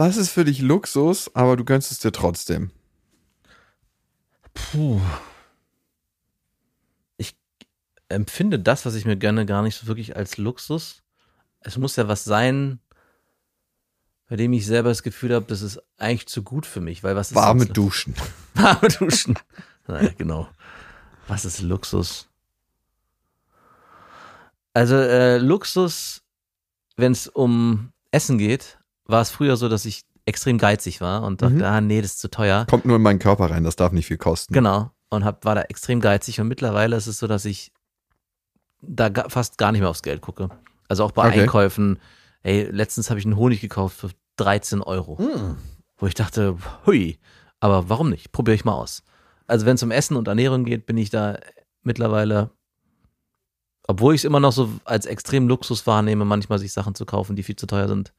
Was ist für dich Luxus, aber du gönnst es dir trotzdem? Puh. Ich empfinde das, was ich mir gönne, gar nicht so wirklich als Luxus. Es muss ja was sein, bei dem ich selber das Gefühl habe, das ist eigentlich zu gut für mich, weil was ist Warme sonst- Duschen. Warme Duschen. Naja, genau. Was ist Luxus? Also äh, Luxus, wenn es um Essen geht, war es früher so, dass ich extrem geizig war und dachte, Mhm. ah nee, das ist zu teuer. Kommt nur in meinen Körper rein, das darf nicht viel kosten. Genau. Und hab, war da extrem geizig und mittlerweile ist es so, dass ich da fast gar nicht mehr aufs Geld gucke. Also auch bei Okay. Einkäufen. Ey, letztens habe ich einen Honig gekauft für 13 Euro. Mm. wo ich dachte, hui, aber warum nicht? Probiere ich mal aus. Also wenn es um Essen und Ernährung geht, bin ich da mittlerweile, obwohl ich es immer noch so als extrem Luxus wahrnehme, manchmal sich Sachen zu kaufen, die viel zu teuer sind,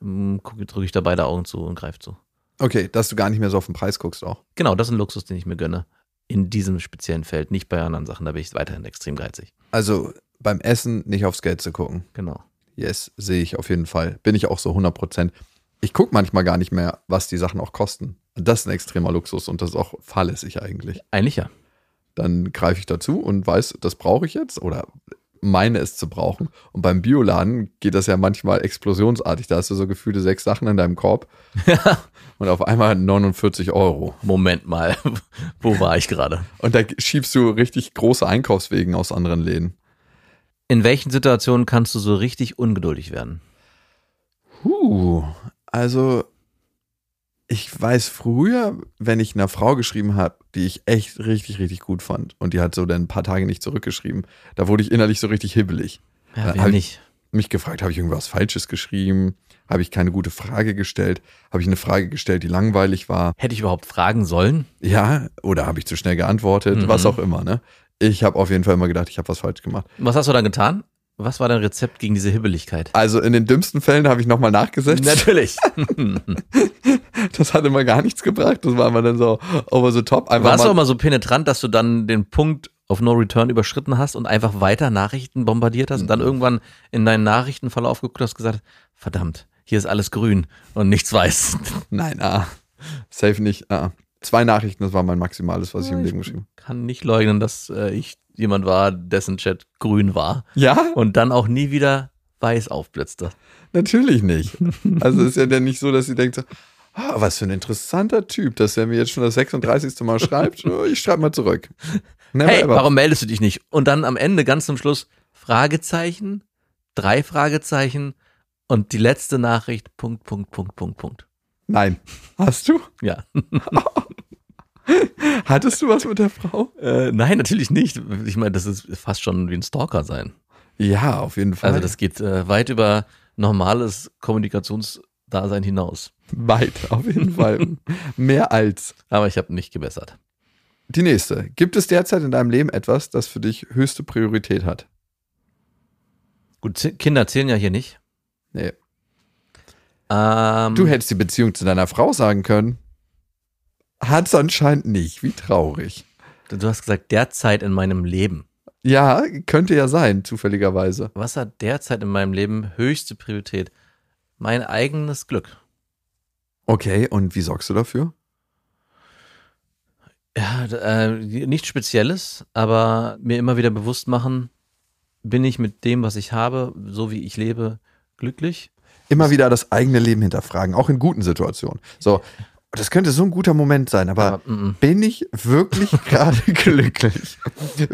drücke ich da beide Augen zu und greife zu. Okay, dass du gar nicht mehr so auf den Preis guckst auch. Genau, das ist ein Luxus, den ich mir gönne. In diesem speziellen Feld, nicht bei anderen Sachen, da bin ich weiterhin extrem geizig. Also beim Essen nicht aufs Geld zu gucken. Genau. Yes, sehe ich auf jeden Fall. Bin ich auch so 100 Prozent. Ich gucke manchmal gar nicht mehr, was die Sachen auch kosten. Das ist ein extremer Luxus und das ist auch fahrlässig eigentlich. Eigentlich ja. Dann greife ich dazu und weiß, das brauche ich jetzt oder meine es zu brauchen. Und beim Bioladen geht das ja manchmal explosionsartig. Da hast du so gefühlte sechs Sachen in deinem Korb und auf einmal 49 Euro. Moment mal, wo war ich gerade? Und da schiebst du richtig große Einkaufswegen aus anderen Läden. In welchen Situationen kannst du so richtig ungeduldig werden? Huh, also ich weiß früher, wenn ich einer Frau geschrieben habe, die ich echt richtig, richtig gut fand und die hat so dann ein paar Tage nicht zurückgeschrieben, da wurde ich innerlich so richtig hibbelig. Ja, wer nicht? Mich gefragt, habe ich irgendwas Falsches geschrieben? Habe ich keine gute Frage gestellt? Habe ich eine Frage gestellt, die langweilig war? Hätte ich überhaupt fragen sollen? Ja, oder habe ich zu schnell geantwortet? Mhm. Was auch immer, ne? Ich habe auf jeden Fall immer gedacht, ich habe was falsch gemacht. Was hast du dann getan? Was war dein Rezept gegen diese Hibbeligkeit? Also in den dümmsten Fällen habe ich nochmal nachgesetzt. Natürlich. Das hat immer gar nichts gebracht. Das war immer dann so over the top. Einfach Warst du mal- auch mal so penetrant, dass du dann den Punkt auf No Return überschritten hast und einfach weiter Nachrichten bombardiert hast und Mhm. dann irgendwann in deinen Nachrichtenverlauf geguckt hast und gesagt, verdammt, hier ist alles grün und nichts weiß. Nein, ah. Safe nicht. Ah. Zwei Nachrichten, das war mein Maximales, was ich im Ja, Leben geschrieben Kann nicht leugnen, dass äh, ich jemand war, dessen Chat grün war habe. Ja, und dann auch nie wieder weiß aufblitzte. natürlich nicht. Also ist ja dann nicht so, dass sie denkt, so, ah, was für ein interessanter Typ, dass er mir jetzt schon das 36. Mal schreibt. Ich schreibe mal zurück. Never Hey, ever. warum meldest du dich nicht? Und dann am Ende, ganz zum Schluss, Fragezeichen, drei Fragezeichen und die letzte Nachricht, Punkt, Punkt, Punkt, Punkt, Punkt. Nein. Hast du? Ja. Hattest du was mit der Frau? Äh, nein, natürlich nicht. Ich meine, das ist fast schon wie ein Stalker sein. Ja, auf jeden Fall. Also das geht äh, weit über normales Kommunikationsdasein hinaus. Weit, auf jeden Fall. Mehr als. Aber ich habe nicht gebessert. Die nächste. Gibt es derzeit in deinem Leben etwas, das für dich höchste Priorität hat? Gut, Kinder zählen ja hier nicht. Nee. Ähm, Du hättest die Beziehung zu deiner Frau sagen können. Hat's anscheinend nicht. Wie traurig. du hast gesagt, derzeit in meinem Leben. Ja, könnte ja sein, zufälligerweise. Was hat derzeit in meinem Leben höchste Priorität? Mein eigenes Glück. Okay, und wie sorgst du dafür? Ja, äh, nichts Spezielles, aber mir immer wieder bewusst machen, bin ich mit dem, was ich habe, so wie ich lebe, glücklich? Immer wieder das eigene Leben hinterfragen, auch in guten Situationen. So, das könnte so ein guter Moment sein, aber Aber, mm, mm. bin ich wirklich gerade glücklich?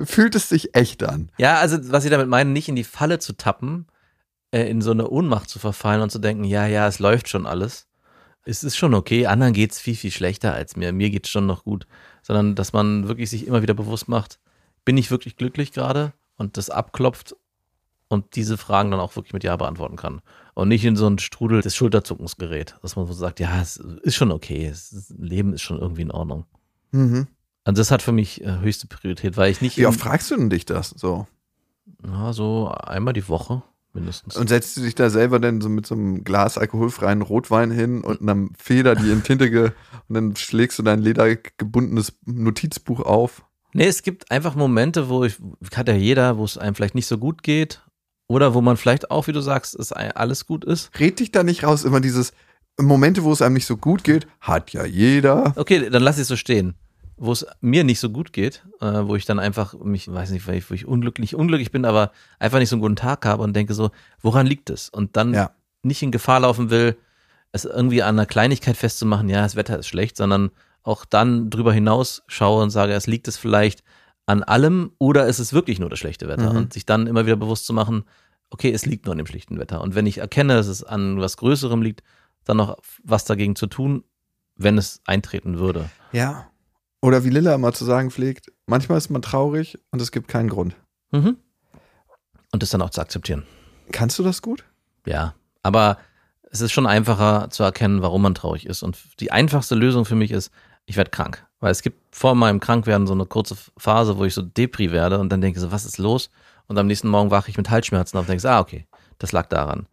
Fühlt es sich echt an? Ja, also was ich damit meine, nicht in die Falle zu tappen, äh, in so eine Ohnmacht zu verfallen und zu denken, ja, ja, es läuft schon alles. Es ist schon okay, anderen geht's viel, viel schlechter als mir. Mir geht's schon noch gut. Sondern, dass man wirklich sich immer wieder bewusst macht, bin ich wirklich glücklich gerade? Und das abklopft und diese Fragen dann auch wirklich mit Ja beantworten kann. Und nicht in so einen Strudel des Schulterzuckens gerät, dass man so sagt, ja, es ist schon okay, es Leben ist schon irgendwie in Ordnung. Mhm. Also das hat für mich äh, höchste Priorität, weil ich nicht Wie oft fragst du denn dich das so? ja, so einmal die Woche mindestens. Und setzt du dich da selber denn so mit so einem Glas alkoholfreien Rotwein hin und einer Feder, die in Tinte ge und dann schlägst du dein ledergebundenes Notizbuch auf? Nee, es gibt einfach Momente, wo ich, hat ja jeder, wo es einem vielleicht nicht so gut geht. Oder wo man vielleicht auch, wie du sagst, es alles gut ist. Red dich da nicht raus, immer dieses Momente, wo es einem nicht so gut geht, hat ja jeder. Okay, dann lass ich es so stehen. Wo es mir nicht so gut geht, äh, wo ich dann einfach mich, weiß nicht, wo ich unglücklich, unglücklich bin, aber einfach nicht so einen guten Tag habe und denke so, woran liegt es? Und dann Ja. nicht in Gefahr laufen will, es irgendwie an einer Kleinigkeit festzumachen, ja, das Wetter ist schlecht, sondern auch dann drüber hinaus schaue und sage, es liegt es vielleicht an allem oder ist es wirklich nur das schlechte Wetter? Mhm. Und sich dann immer wieder bewusst zu machen, okay, es liegt nur an dem schlichten Wetter. Und wenn ich erkenne, dass es an was Größerem liegt, dann noch was dagegen zu tun, wenn es eintreten würde. Ja. Oder wie Lilla immer zu sagen pflegt, manchmal ist man traurig und es gibt keinen Grund. Mhm. Und das dann auch zu akzeptieren. Kannst du das gut? Ja, aber es ist schon einfacher zu erkennen, warum man traurig ist. Und die einfachste Lösung für mich ist, ich werde krank. Weil es gibt vor meinem Krankwerden so eine kurze Phase, wo ich so Depri werde und dann denke so, was ist los? Und am nächsten Morgen wache ich mit Halsschmerzen auf und denke, ah, okay, das lag daran.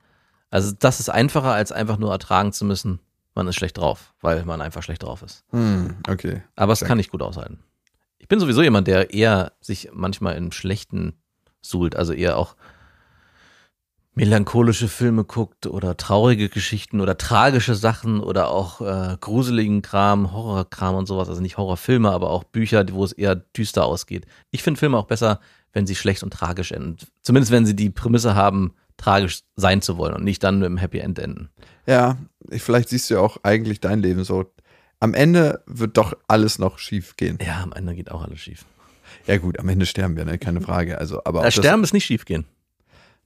Also das ist einfacher, als einfach nur ertragen zu müssen, man ist schlecht drauf, weil man einfach schlecht drauf ist. Hm, okay. Aber es kann ich gut aushalten. Ich bin sowieso jemand, der eher sich manchmal im Schlechten suhlt, also eher auch melancholische Filme guckt oder traurige Geschichten oder tragische Sachen oder auch äh, gruseligen Kram, Horrorkram und sowas. Also nicht Horrorfilme, aber auch Bücher, wo es eher düster ausgeht. Ich finde Filme auch besser, wenn sie schlecht und tragisch enden. Zumindest wenn sie die Prämisse haben, tragisch sein zu wollen und nicht dann mit einem Happy End enden. Ja, ich, vielleicht siehst du ja auch eigentlich dein Leben so. Am Ende wird doch alles noch schief gehen. Ja, am Ende geht auch alles schief. Ja gut, am Ende sterben wir, ne? keine Frage. Also, aber das, Sterben ist nicht schief gehen.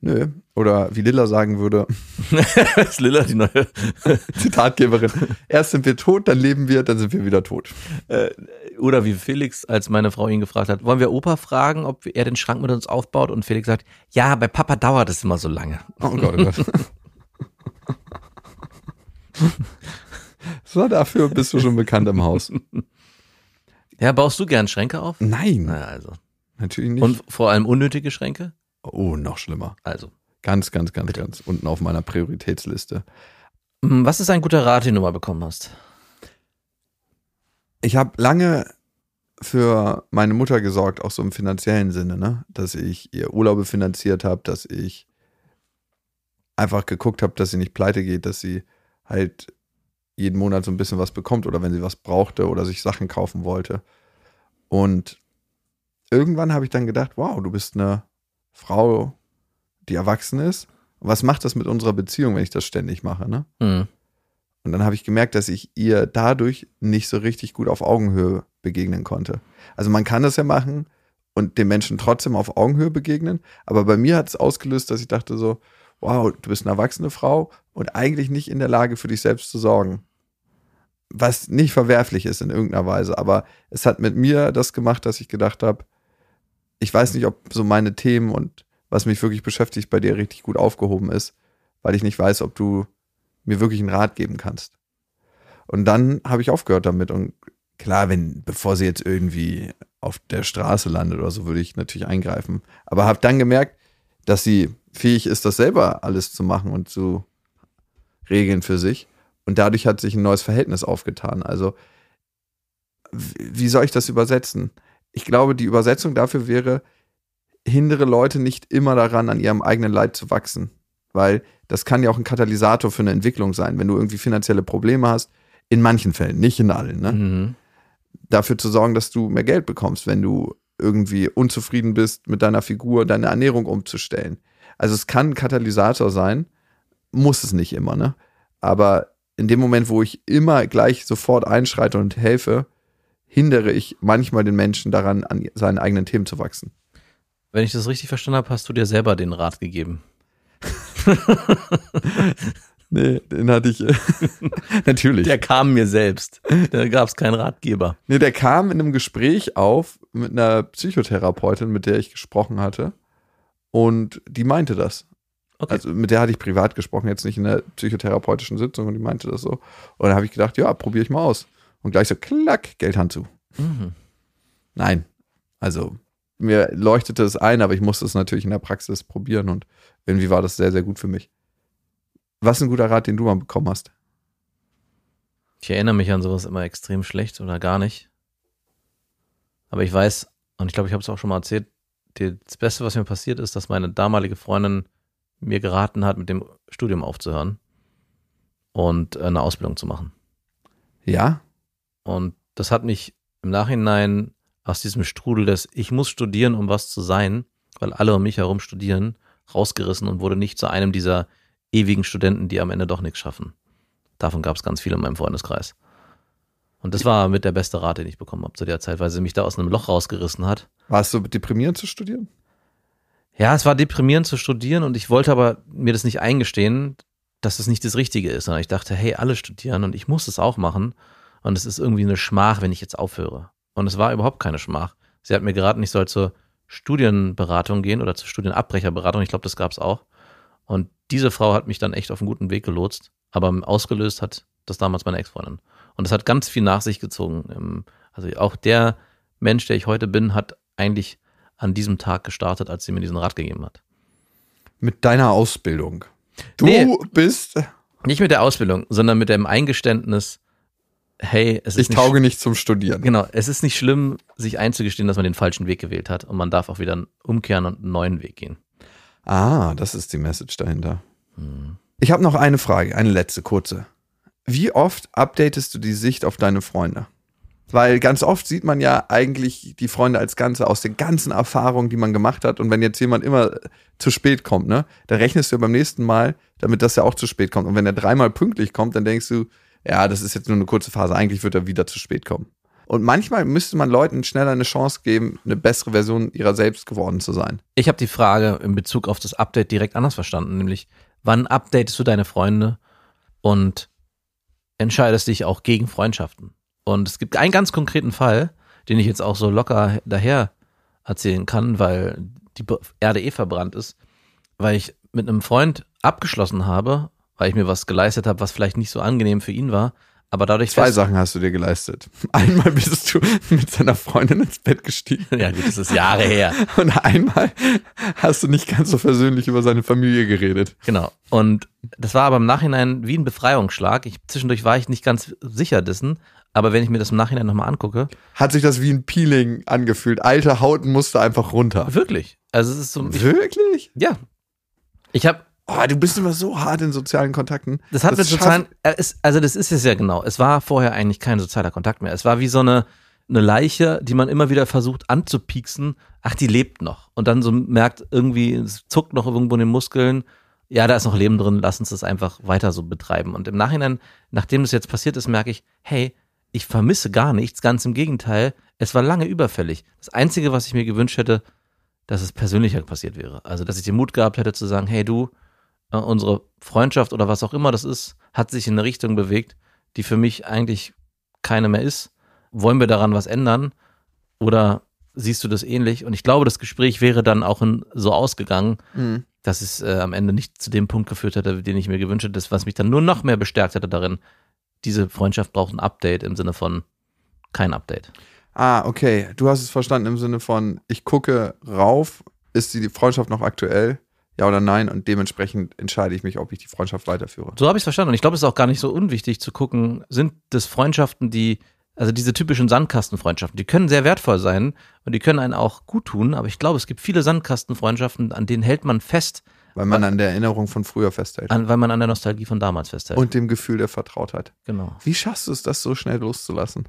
nö. Oder wie Lilla sagen würde, ist Lilla die neue Zitatgeberin, erst sind wir tot, dann leben wir, dann sind wir wieder tot. Äh, oder wie Felix, als meine Frau ihn gefragt hat, wollen wir Opa fragen, ob er den Schrank mit uns aufbaut? Und Felix sagt, ja, bei Papa dauert es immer so lange. Oh Gott, oh Gott. so, dafür bist du schon bekannt im Haus. Ja, baust du gern Schränke auf? Nein, Naja, also. natürlich nicht. Und vor allem unnötige Schränke? oh, noch schlimmer. Also. Ganz, ganz, ganz, ganz unten auf meiner Prioritätsliste. Hm, Was ist ein guter Rat, den du mal bekommen hast? Ich habe lange für meine Mutter gesorgt, auch so im finanziellen Sinne, ne? dass ich ihr Urlaube finanziert habe, dass ich einfach geguckt habe, dass sie nicht pleite geht, dass sie halt jeden Monat so ein bisschen was bekommt oder wenn sie was brauchte oder sich Sachen kaufen wollte. Und irgendwann habe ich dann gedacht, wow, du bist eine Frau, die erwachsen ist. Was macht das mit unserer Beziehung, wenn ich das ständig mache, ne? Hm. Und dann habe ich gemerkt, dass ich ihr dadurch nicht so richtig gut auf Augenhöhe begegnen konnte. Also man kann das ja machen und den Menschen trotzdem auf Augenhöhe begegnen, aber bei mir hat es ausgelöst, dass ich dachte so, wow, du bist eine erwachsene Frau und eigentlich nicht in der Lage für dich selbst zu sorgen. Was nicht verwerflich ist in irgendeiner Weise, aber es hat mit mir das gemacht, dass ich gedacht habe, ich weiß nicht, ob so meine Themen und was mich wirklich beschäftigt bei dir richtig gut aufgehoben ist, weil ich nicht weiß, ob du mir wirklich einen Rat geben kannst. Und dann habe ich aufgehört damit. Und klar, wenn, bevor sie jetzt irgendwie auf der Straße landet oder so, würde ich natürlich eingreifen. Aber habe dann gemerkt, dass sie fähig ist, das selber alles zu machen und zu regeln für sich. Und dadurch hat sich ein neues Verhältnis aufgetan. Also, wie soll ich das übersetzen? Ich glaube, die Übersetzung dafür wäre, hindere Leute nicht immer daran, an ihrem eigenen Leid zu wachsen. Weil das kann ja auch ein Katalysator für eine Entwicklung sein, wenn du irgendwie finanzielle Probleme hast. In manchen Fällen, nicht in allen. Ne? Mhm. Dafür zu sorgen, dass du mehr Geld bekommst, wenn du irgendwie unzufrieden bist mit deiner Figur, deine Ernährung umzustellen. Also es kann ein Katalysator sein, muss es nicht immer, ne? Aber in dem Moment, wo ich immer gleich sofort einschreite und helfe, hindere ich manchmal den Menschen daran, an seinen eigenen Themen zu wachsen. Wenn ich das richtig verstanden habe, hast du dir selber den Rat gegeben. Nee, den hatte ich. Natürlich. Der kam mir selbst. Da gab es keinen Ratgeber. Nee, der kam in einem Gespräch auf mit einer Psychotherapeutin, mit der ich gesprochen hatte. Und die meinte das. Okay. Also mit der hatte ich privat gesprochen, jetzt nicht in der psychotherapeutischen Sitzung und die meinte das so. Und dann habe ich gedacht, ja, probiere ich mal aus. Und gleich so, klack, Geldhand zu. Mhm. Nein. Also mir leuchtete es ein, aber ich musste es natürlich in der Praxis probieren und irgendwie war das sehr, sehr gut für mich. Was ein guter Rat, den du mal bekommen hast? Ich erinnere mich an sowas immer extrem schlecht oder gar nicht. Aber ich weiß, und ich glaube, ich habe es auch schon mal erzählt, das Beste, was mir passiert ist, dass meine damalige Freundin mir geraten hat, mit dem Studium aufzuhören. und eine Ausbildung zu machen. Ja? Und das hat mich im Nachhinein aus diesem Strudel des Ich muss studieren, um was zu sein, weil alle um mich herum studieren, rausgerissen und wurde nicht zu einem dieser ewigen Studenten, die am Ende doch nichts schaffen. Davon gab es ganz viele in meinem Freundeskreis. Und das war mit der beste Rat, den ich bekommen habe zu der Zeit, weil sie mich da aus einem Loch rausgerissen hat. War es so deprimierend zu studieren? Ja, es war deprimierend zu studieren und ich wollte aber mir das nicht eingestehen, dass es nicht das Richtige ist. Sondern ich dachte, hey, alle studieren und ich muss es auch machen. Und es ist irgendwie eine Schmach, wenn ich jetzt aufhöre. Und es war überhaupt keine Schmach. Sie hat mir geraten, ich soll zur Studienberatung gehen oder zur Studienabbrecherberatung. Ich glaube, das gab es auch. Und diese Frau hat mich dann echt auf einen guten Weg gelotst. Aber ausgelöst hat das damals meine Ex-Freundin. Und das hat ganz viel nach sich gezogen. Also auch der Mensch, der ich heute bin, hat eigentlich an diesem Tag gestartet, als sie mir diesen Rat gegeben hat. Mit deiner Ausbildung. Du Nee. bist. Nicht mit der Ausbildung, sondern mit dem Eingeständnis, hey, es ist Ich tauge nicht zum Studieren. Genau, es ist nicht schlimm, sich einzugestehen, dass man den falschen Weg gewählt hat und man darf auch wieder umkehren und einen neuen Weg gehen. Ah, das ist die Message dahinter. Ich habe noch eine Frage, eine letzte kurze. Wie oft updatest du die Sicht auf deine Freunde? Weil ganz oft sieht man ja eigentlich die Freunde als Ganze aus den ganzen Erfahrungen, die man gemacht hat. Und wenn jetzt jemand immer zu spät kommt, ne, dann rechnest du ja beim nächsten Mal, damit das ja auch zu spät kommt. Und wenn er dreimal pünktlich kommt, dann denkst du, ja, das ist jetzt nur eine kurze Phase. Eigentlich wird er wieder zu spät kommen. Und manchmal müsste man Leuten schneller eine Chance geben, eine bessere Version ihrer selbst geworden zu sein. Ich habe die Frage in Bezug auf das Update direkt anders verstanden, nämlich wann updatest du deine Freunde und entscheidest dich auch gegen Freundschaften? Und es gibt einen ganz konkreten Fall, den ich jetzt auch so locker daher erzählen kann, weil die Erde eh verbrannt ist, weil ich mit einem Freund abgeschlossen habe, weil ich mir was geleistet habe, was vielleicht nicht so angenehm für ihn war, aber dadurch Zwei Sachen hast du dir geleistet. Einmal bist du mit seiner Freundin ins Bett gestiegen Ja, gut, das ist Jahre her. und einmal hast du nicht ganz so versöhnlich über seine Familie geredet. Genau. Und das war aber im Nachhinein wie ein Befreiungsschlag. Ich, zwischendurch war ich nicht ganz sicher dessen, aber wenn ich mir das im Nachhinein nochmal angucke, Hat sich das wie ein Peeling angefühlt. Alte Haut musste einfach runter. wirklich. Also es ist so, ich, Wirklich? ja. Ich habe, Oh, du bist immer so hart in sozialen Kontakten. das hat mit schafft- sozialen, äh, also das ist es ja genau. Es war vorher eigentlich kein sozialer Kontakt mehr. Es war wie so eine, eine Leiche, die man immer wieder versucht anzupieksen. Ach, die lebt noch. Und dann so merkt irgendwie, es zuckt noch irgendwo in den Muskeln. Ja, da ist noch Leben drin, lass uns das einfach weiter so betreiben. Und im Nachhinein, nachdem das jetzt passiert ist, merke ich, hey, ich vermisse gar nichts, ganz im Gegenteil, es war lange überfällig. Das Einzige, was ich mir gewünscht hätte, dass es persönlicher passiert wäre. Also, dass ich den Mut gehabt hätte zu sagen, hey du, äh, unsere Freundschaft oder was auch immer das ist, hat sich in eine Richtung bewegt, die für mich eigentlich keine mehr ist. Wollen wir daran was ändern? Oder siehst du das ähnlich? Und ich glaube, das Gespräch wäre dann auch in, so ausgegangen, Mhm. dass es äh, am Ende nicht zu dem Punkt geführt hätte, den ich mir gewünscht hätte, was mich dann nur noch mehr bestärkt hätte darin, diese Freundschaft braucht ein Update im Sinne von kein Update. Ah, okay. Du hast es verstanden im Sinne von, ich gucke rauf, ist die Freundschaft noch aktuell? Ja oder nein? Und dementsprechend entscheide ich mich, ob ich die Freundschaft weiterführe. So habe ich es verstanden. Und ich glaube, es ist auch gar nicht so unwichtig zu gucken, sind das Freundschaften, die, also diese typischen Sandkastenfreundschaften, die können sehr wertvoll sein und die können einen auch gut tun, aber ich glaube, es gibt viele Sandkastenfreundschaften, an denen hält man fest, Weil man an der Erinnerung von früher festhält. an, weil man an der Nostalgie von damals festhält. Und dem Gefühl der Vertrautheit. genau. Wie schaffst du es, das so schnell loszulassen?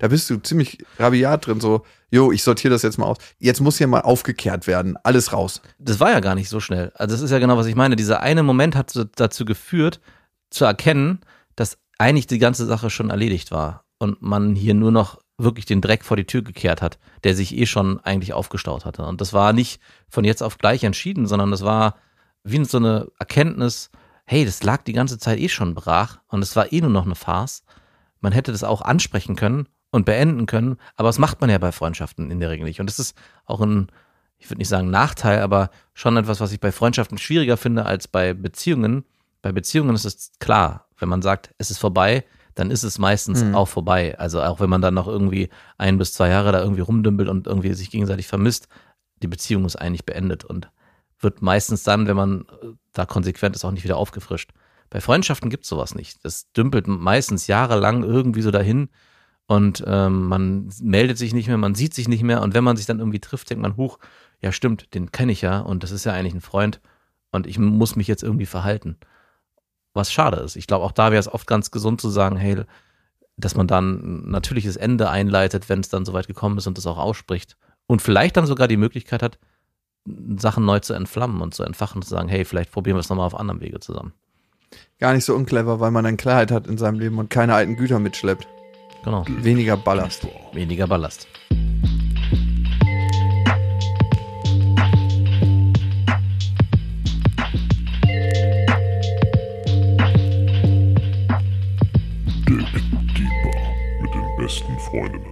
Da bist du ziemlich rabiat drin, so, jo, ich sortiere das jetzt mal aus. Jetzt muss hier mal aufgekehrt werden. Alles raus. Das war ja gar nicht so schnell. Also das ist ja genau, was ich meine. Dieser eine Moment hat dazu geführt, zu erkennen, dass eigentlich die ganze Sache schon erledigt war und man hier nur noch wirklich den Dreck vor die Tür gekehrt hat, der sich eh schon eigentlich aufgestaut hatte. Und das war nicht von jetzt auf gleich entschieden, sondern das war wie so eine Erkenntnis, hey, das lag die ganze Zeit eh schon brach und es war eh nur noch eine Farce. Man hätte das auch ansprechen können und beenden können, aber das macht man ja bei Freundschaften in der Regel nicht. Und das ist auch ein, ich würde nicht sagen Nachteil, aber schon etwas, was ich bei Freundschaften schwieriger finde als bei Beziehungen. Bei Beziehungen ist es klar, wenn man sagt, es ist vorbei, dann ist es meistens Mhm. auch vorbei. Also auch wenn man dann noch irgendwie ein bis zwei Jahre da irgendwie rumdümpelt und irgendwie sich gegenseitig vermisst, die Beziehung ist eigentlich beendet und wird meistens dann, wenn man äh, da konsequent ist, auch nicht wieder aufgefrischt. Bei Freundschaften gibt es sowas nicht. Das dümpelt meistens jahrelang irgendwie so dahin und ähm, man meldet sich nicht mehr, man sieht sich nicht mehr und wenn man sich dann irgendwie trifft, denkt man, huch, ja stimmt, den kenne ich ja und das ist ja eigentlich ein Freund und ich muss mich jetzt irgendwie verhalten. was schade ist. Ich glaube, auch da wäre es oft ganz gesund zu sagen, hey, dass man dann ein natürliches Ende einleitet, wenn es dann soweit gekommen ist und das auch ausspricht. Und vielleicht dann sogar die Möglichkeit hat, Sachen neu zu entflammen und zu entfachen und zu sagen, hey, vielleicht probieren wir es nochmal auf anderem Wege zusammen. Gar nicht so unclever, weil man dann Klarheit hat in seinem Leben und keine alten Güter mitschleppt. Genau. Weniger Ballast. Weniger Ballast. Deep Deeper mit den besten Freunden.